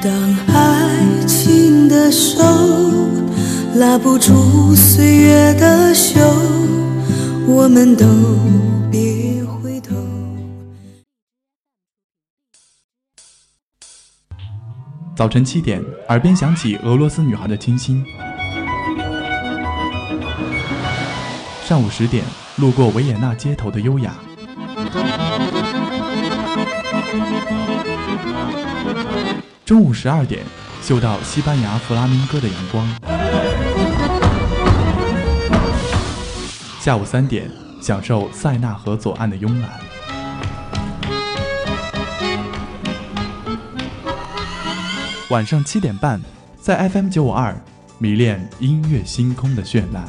当爱情的手拉不住岁月的袖，我们都别回头。早晨七点，耳边响起俄罗斯女孩的清新。上午十点，路过维也纳街头的优雅。中午十二点，嗅到西班牙弗拉明戈的阳光。下午三点，享受塞纳河左岸的慵懒。晚上七点半，在 FM 九五二，迷恋音乐星空的绚烂。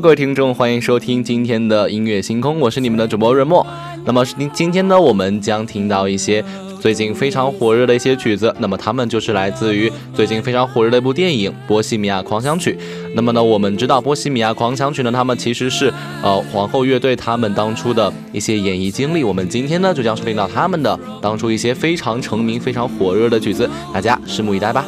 各位听众，欢迎收听今天的音乐星空，我是你们的主播润墨。那么今今天呢，我们将听到一些最近非常火热的一些曲子，那么他们就是来自于最近非常火热的一部电影《波西米亚狂想曲》。那么呢，我们知道《波西米亚狂想曲》呢，他们其实是呃皇后乐队他们当初的一些演绎经历。我们今天呢，就将收听到他们的当初一些非常成名、非常火热的曲子，大家拭目以待吧。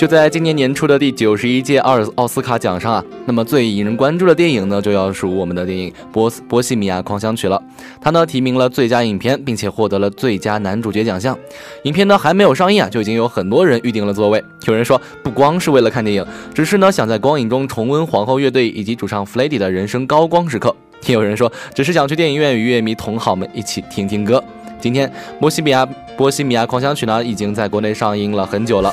就在今年年初的第九十一届奥奥斯卡奖上啊，那么最引人关注的电影呢，就要数我们的电影《波斯波西米亚狂想曲》了。它呢提名了最佳影片，并且获得了最佳男主角奖项。影片呢还没有上映啊，就已经有很多人预定了座位。有人说，不光是为了看电影，只是呢想在光影中重温皇后乐队以及主唱弗雷迪的人生高光时刻。也有人说，只是想去电影院与乐迷同好们一起听听歌。今天《波西米亚波西米亚狂想曲》呢已经在国内上映了很久了。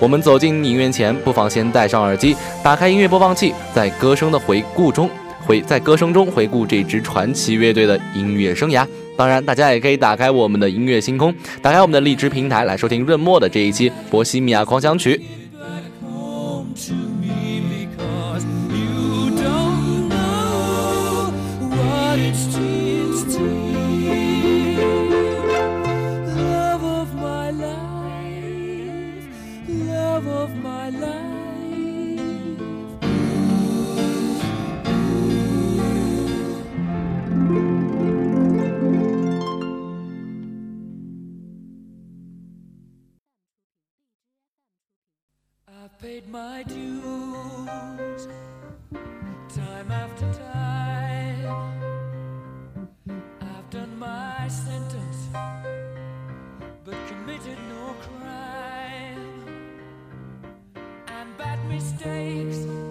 我们走进影院前，不妨先戴上耳机，打开音乐播放器，在歌声的回顾中回在歌声中回顾这支传奇乐队的音乐生涯。当然，大家也可以打开我们的音乐星空，打开我们的荔枝平台来收听润墨的这一期《波西米亚狂想曲》。Mistakes.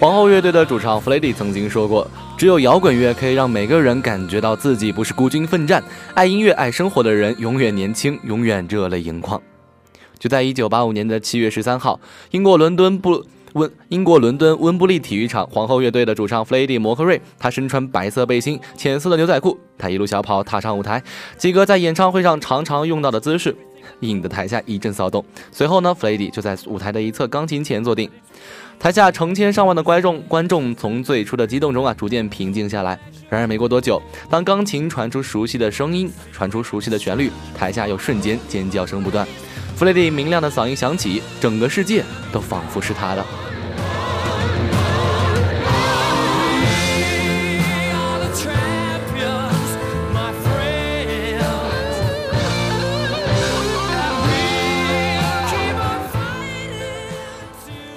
皇后乐队的主唱弗雷迪曾经说过：“只有摇滚乐可以让每个人感觉到自己不是孤军奋战。爱音乐、爱生活的人永远年轻，永远热泪盈眶。”就在一九八五年的七月十三号，英国伦敦布温英国伦敦温布利体育场，皇后乐队的主唱弗雷迪·摩克瑞，他身穿白色背心、浅色的牛仔裤，他一路小跑踏上舞台，几个在演唱会上常常用到的姿势，引得台下一阵骚动。随后呢，弗雷迪就在舞台的一侧钢琴前坐定。台下成千上万的观众，观众从最初的激动中啊，逐渐平静下来。然而没过多久，当钢琴传出熟悉的声音，传出熟悉的旋律，台下又瞬间尖叫声不断。弗雷迪明亮的嗓音响起，整个世界都仿佛是他的。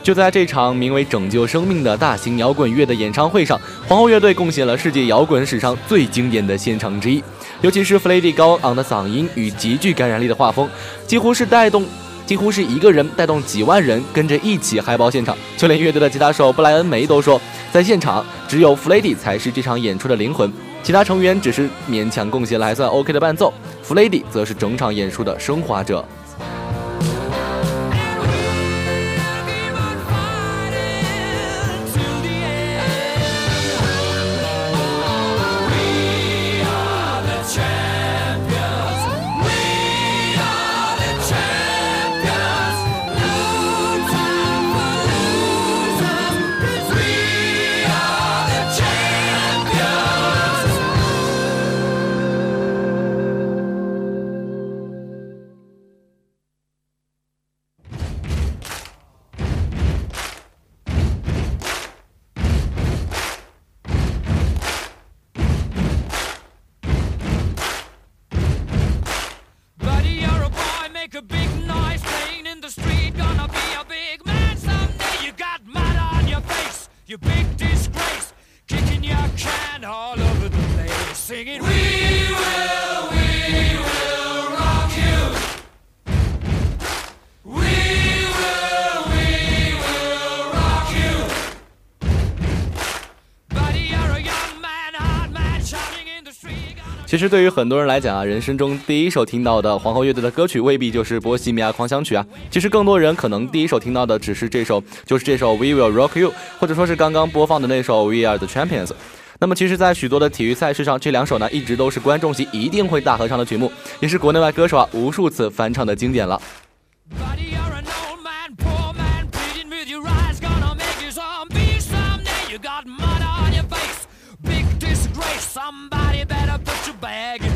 就在这场名为《拯救生命》的大型摇滚乐的演唱会上，皇后乐队贡献了世界摇滚史上最经典的现场之一。尤其是弗雷迪高昂的嗓音与极具感染力的画风，几乎是带动，几乎是一个人带动几万人跟着一起嗨爆现场。就连乐队的吉他手布莱恩梅都说，在现场只有弗雷迪才是这场演出的灵魂，其他成员只是勉强贡献了还算 OK 的伴奏，弗雷迪则是整场演出的升华者。其实对于很多人来讲啊，人生中第一首听到的皇后乐队的歌曲未必就是《波西米亚狂想曲》啊。其实更多人可能第一首听到的只是这首，就是这首《We Will Rock You》，或者说是刚刚播放的那首《We Are the Champions》。那么其实，在许多的体育赛事上，这两首呢一直都是观众席一定会大合唱的曲目，也是国内外歌手啊无数次翻唱的经典了。Bag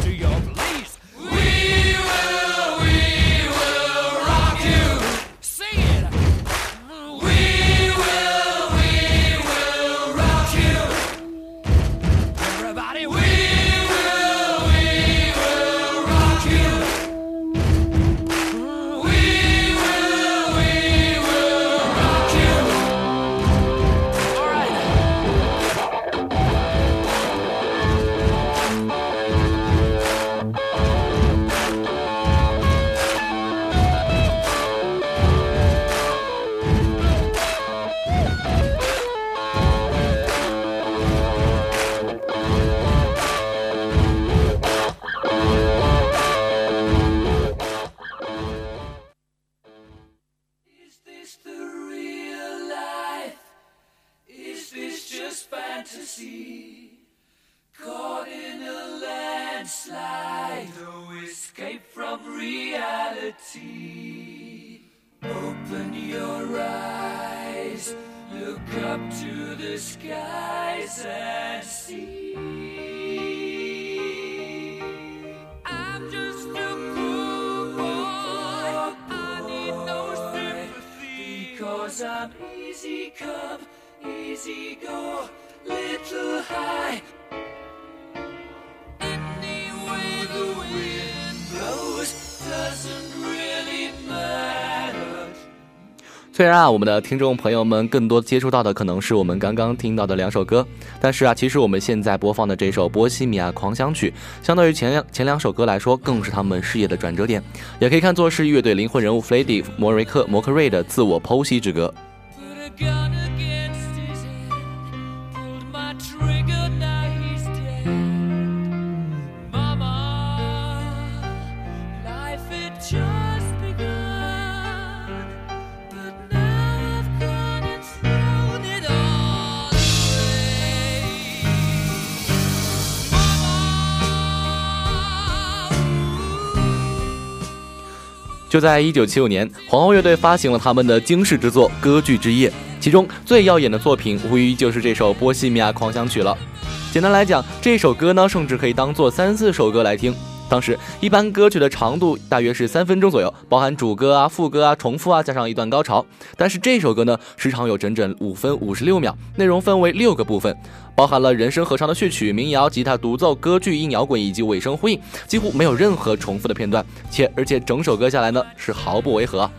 fantasy? Caught in a landslide, no escape from reality. Open your eyes, look up to the skies and see. Because I'm easy come, easy go, little high. Any way the wind blows doesn't really matter. 虽然啊，我们的听众朋友们更多接触到的可能是我们刚刚听到的两首歌，但是啊，其实我们现在播放的这首《波西米亚狂想曲》，相对于前两前两首歌来说，更是他们事业的转折点，也可以看作是乐队灵魂人物弗雷迪·摩瑞克·摩克瑞的自我剖析之歌。就在一九七五年，皇后乐队发行了他们的惊世之作《歌剧之夜》，其中最耀眼的作品无疑就是这首《波西米亚狂想曲》了。简单来讲，这首歌呢，甚至可以当做三四首歌来听。当时一般歌曲的长度大约是三分钟左右，包含主歌啊、副歌啊、重复啊，加上一段高潮。但是这首歌呢，时长有整整五分五十六秒，内容分为六个部分，包含了人声合唱的序曲、民谣、吉他独奏、歌剧、硬摇滚以及尾声呼应，几乎没有任何重复的片段，且而且整首歌下来呢，是毫不违和。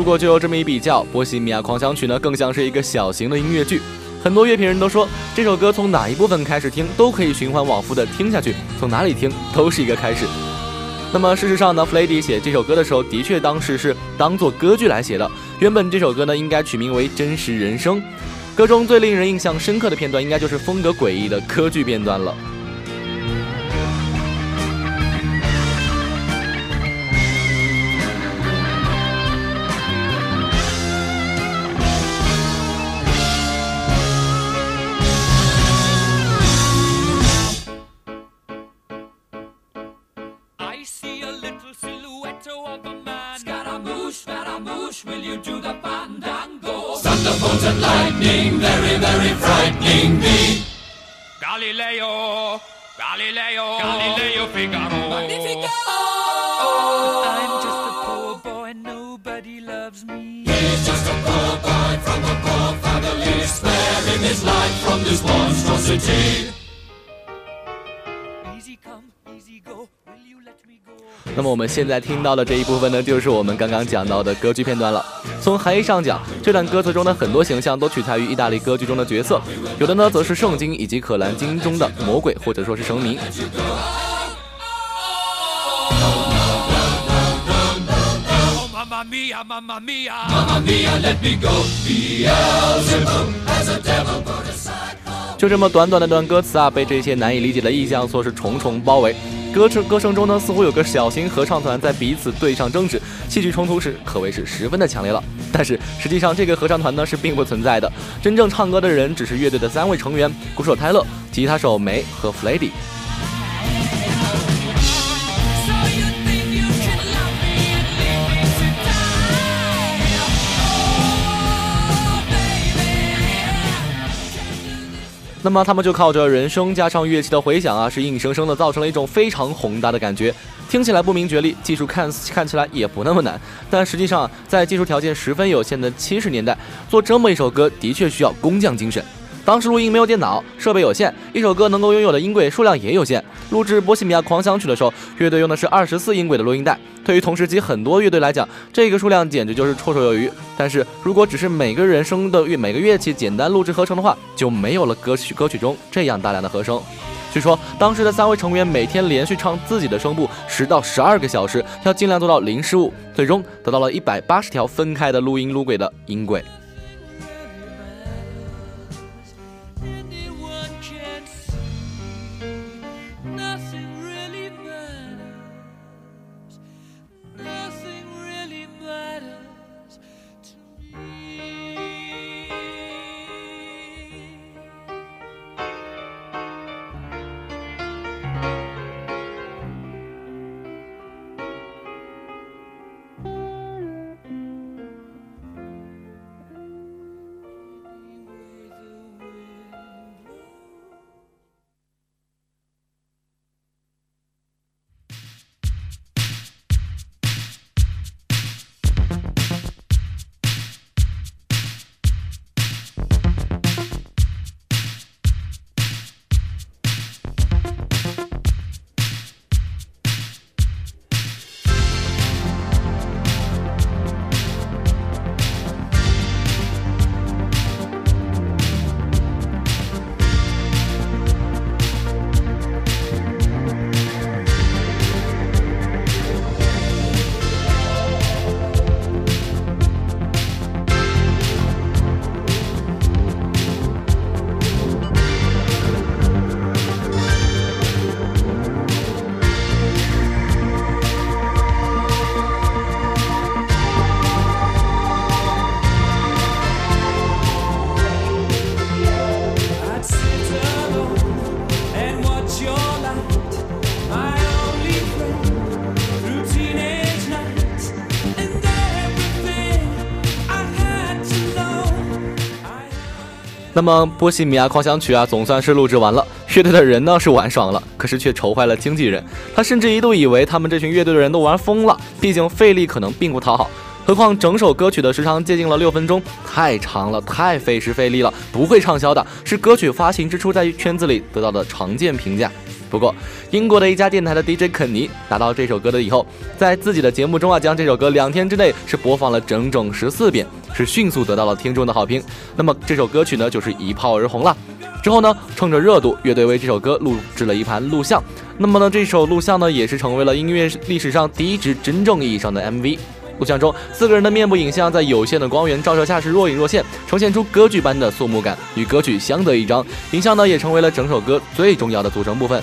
如果就有这么一比较，《波西米亚狂想曲》呢，更像是一个小型的音乐剧。很多乐评人都说，这首歌从哪一部分开始听都可以循环往复的听下去，从哪里听都是一个开始。那么事实上呢，弗雷迪写这首歌的时候，的确当时是当做歌剧来写的。原本这首歌呢，应该取名为《真实人生》。歌中最令人印象深刻的片段，应该就是风格诡异的歌剧片段了。Galileo, Galileo, Galileo Figaro. Magnifico! I'm just a poor boy, nobody loves me. He's just a poor boy from a poor family, sparing his life from this monstrosity. 那么我们现在听到的这一部分呢，就是我们刚刚讲到的歌剧片段了。从含义上讲，这段歌词中的很多形象都取材于意大利歌剧中的角色，有的呢则是圣经以及可兰经中的魔鬼或者说是神明。就这么短短的段歌词啊，被这些难以理解的意象所是重重包围。歌词歌声中呢，似乎有个小型合唱团在彼此对唱争执，戏剧冲突时可谓是十分的强烈了。但是实际上，这个合唱团呢是并不存在的，真正唱歌的人只是乐队的三位成员：鼓手泰勒、吉他手梅和弗雷迪。那么他们就靠着人声加上乐器的回响啊，是硬生生的造成了一种非常宏大的感觉，听起来不明觉厉，技术看看起来也不那么难，但实际上在技术条件十分有限的七十年代，做这么一首歌的确需要工匠精神。当时录音没有电脑，设备有限，一首歌能够拥有的音轨数量也有限。录制《波西米亚狂想曲》的时候，乐队用的是二十四音轨的录音带。对于同时期很多乐队来讲，这个数量简直就是绰绰有余。但是如果只是每个人声的乐每个乐器简单录制合成的话，就没有了歌曲歌曲中这样大量的和声。据说当时的三位成员每天连续唱自己的声部十到十二个小时，要尽量做到零失误，最终得到了一百八十条分开的录音录轨的音轨。那么《波西米亚狂想曲》啊，总算是录制完了。乐队的人呢是玩爽了，可是却愁坏了经纪人。他甚至一度以为他们这群乐队的人都玩疯了，毕竟费力可能并不讨好。何况整首歌曲的时长接近了六分钟，太长了，太费时费力了，不会畅销的。是歌曲发行之初在圈子里得到的常见评价。不过，英国的一家电台的 DJ 肯尼拿到这首歌的以后，在自己的节目中啊，将这首歌两天之内是播放了整整十四遍，是迅速得到了听众的好评。那么这首歌曲呢，就是一炮而红了。之后呢，趁着热度，乐队为这首歌录制了一盘录像。那么呢，这首录像呢，也是成为了音乐历史上第一支真正意义上的 MV。录像中，四个人的面部影像在有限的光源照射下是若隐若现，呈现出歌剧般的肃穆感，与歌曲相得益彰。影像呢，也成为了整首歌最重要的组成部分。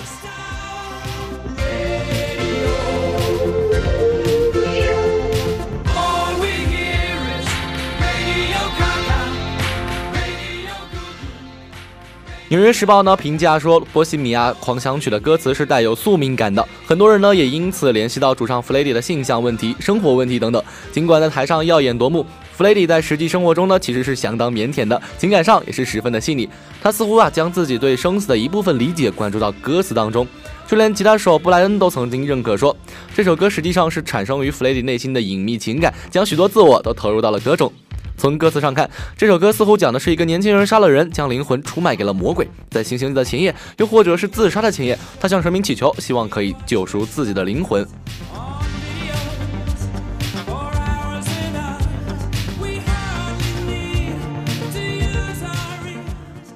纽约时报呢评价说，《波西米亚狂想曲》的歌词是带有宿命感的，很多人呢也因此联系到主唱弗雷迪的性向问题、生活问题等等。尽管在台上耀眼夺目，弗雷迪在实际生活中呢其实是相当腼腆的，情感上也是十分的细腻。他似乎啊将自己对生死的一部分理解灌注到歌词当中，就连吉他手布莱恩都曾经认可说，这首歌实际上是产生于弗雷迪内心的隐秘情感，将许多自我都投入到了歌中。从歌词上看，这首歌似乎讲的是一个年轻人杀了人，将灵魂出卖给了魔鬼，在行刑的前夜，又或者是自杀的前夜，他向神明祈求，希望可以救赎自己的灵魂。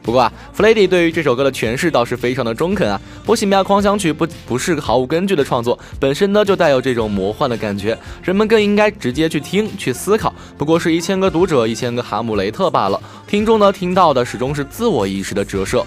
不过啊，弗雷迪对于这首歌的诠释倒是非常的中肯啊。《波西米亚狂想曲》不不是毫无根据的创作，本身呢就带有这种魔幻的感觉，人们更应该直接去听去思考。不过是一千个读者，一千个哈姆雷特罢了。听众呢听到的始终是自我意识的折射。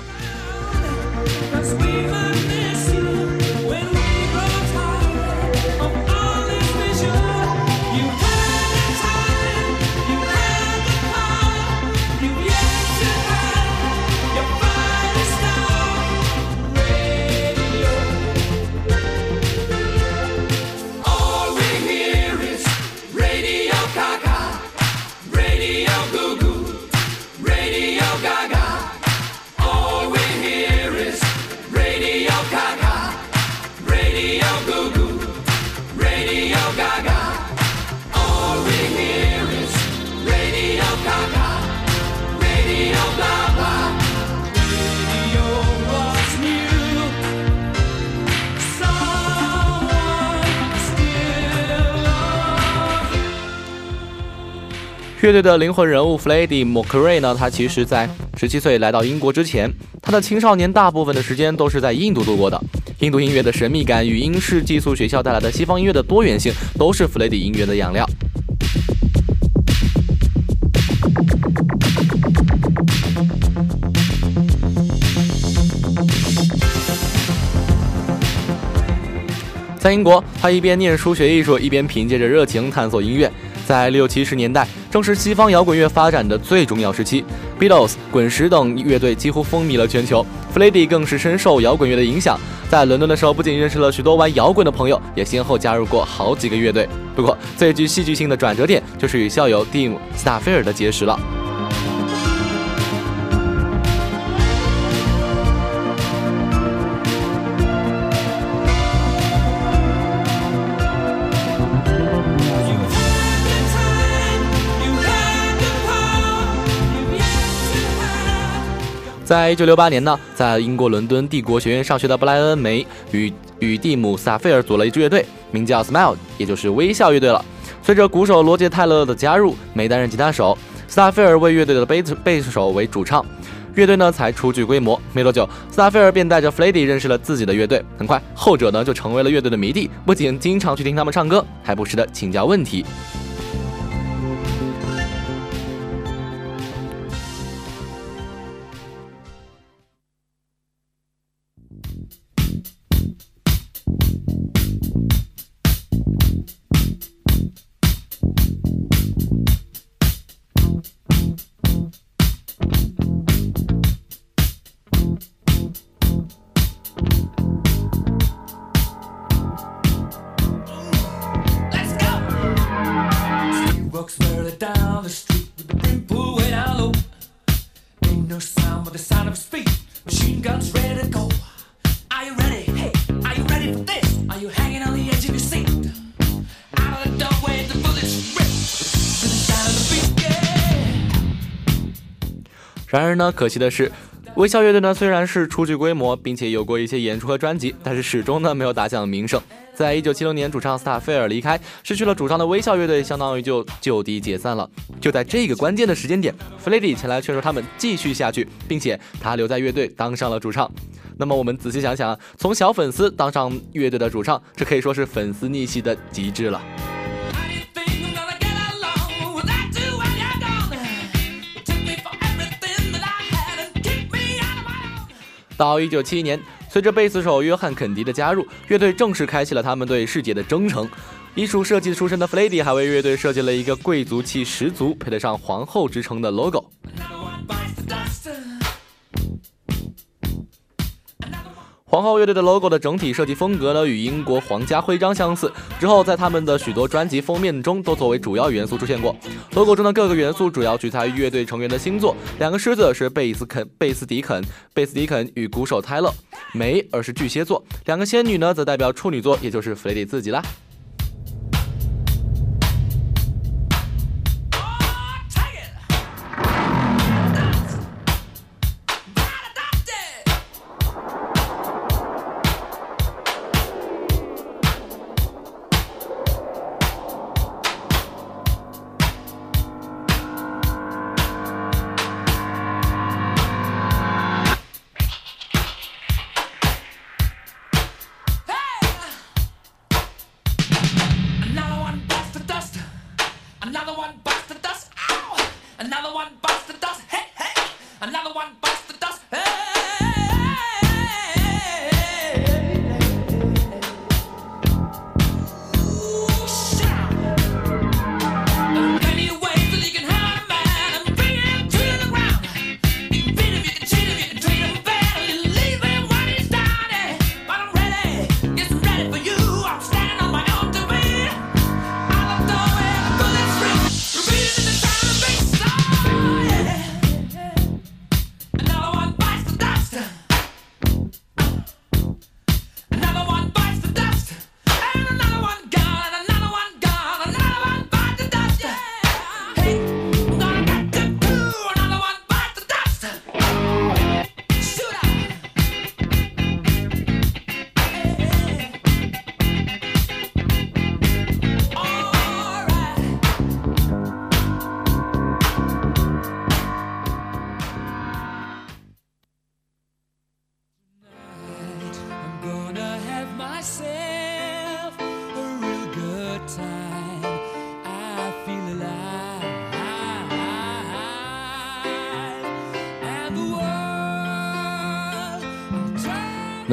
乐队的灵魂人物弗雷迪·莫克瑞呢？他其实，在十七岁来到英国之前，他的青少年大部分的时间都是在印度度过的。印度音乐的神秘感与英式寄宿学校带来的西方音乐的多元性，都是弗雷迪音乐的养料。在英国，他一边念书学艺术，一边凭借着热情探索音乐。在六七十年代，正是西方摇滚乐发展的最重要时期，Beatles、滚石等乐队几乎风靡了全球。弗雷迪更是深受摇滚乐的影响，在伦敦的时候不仅认识了许多玩摇滚的朋友，也先后加入过好几个乐队。不过，最具戏剧性的转折点就是与校友蒂姆·斯塔菲尔的结识了。在一九六八年呢，在英国伦敦帝国学院上学的布莱恩·梅与与蒂姆·萨菲尔组了一支乐队，名叫 Smile，也就是微笑乐队了。随着鼓手罗杰·泰勒的加入，梅担任吉他手，斯塔菲尔为乐队的贝贝斯手为主唱，乐队呢才初具规模。没多久，斯塔菲尔便带着弗雷迪认识了自己的乐队，很快后者呢就成为了乐队的迷弟，不仅经常去听他们唱歌，还不时的请教问题。然而呢，可惜的是，微笑乐队呢虽然是初具规模，并且有过一些演出和专辑，但是始终呢没有打响名声。在一九七六年，主唱斯塔菲尔离开，失去了主唱的微笑乐队，相当于就就地解散了。就在这个关键的时间点，弗雷迪前来劝说他们继续下去，并且他留在乐队当上了主唱。那么我们仔细想想，从小粉丝当上乐队的主唱，这可以说是粉丝逆袭的极致了。到一九七一年，随着贝斯手约翰·肯迪的加入，乐队正式开启了他们对世界的征程。艺术设计出身的弗雷迪还为乐队设计了一个贵族气十足、配得上皇后之称的 logo。皇后乐队的 logo 的整体设计风格呢，与英国皇家徽章相似。之后，在他们的许多专辑封面中都作为主要元素出现过。logo 中的各个元素主要取材于乐队成员的星座。两个狮子是贝斯肯、贝斯迪肯、贝斯迪肯与鼓手泰勒；梅而是巨蟹座。两个仙女呢，则代表处女座，也就是弗雷迪自己啦。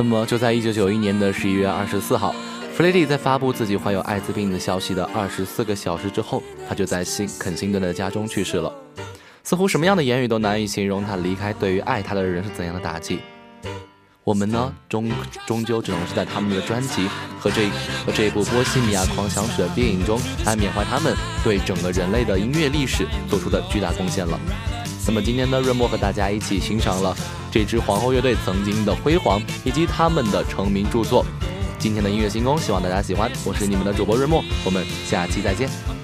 那么就在一九九一年的十一月二十四号，弗雷迪在发布自己患有艾滋病的消息的二十四个小时之后，他就在辛肯辛顿的家中去世了。似乎什么样的言语都难以形容他离开对于爱他的人是怎样的打击。我们呢，终终究只能是在他们的专辑和这和这部《波西米亚狂想曲》的电影中来缅怀他们对整个人类的音乐历史做出的巨大贡献了。那么今天呢，润墨和大家一起欣赏了这支皇后乐队曾经的辉煌以及他们的成名著作。今天的音乐星空，希望大家喜欢。我是你们的主播润墨，我们下期再见。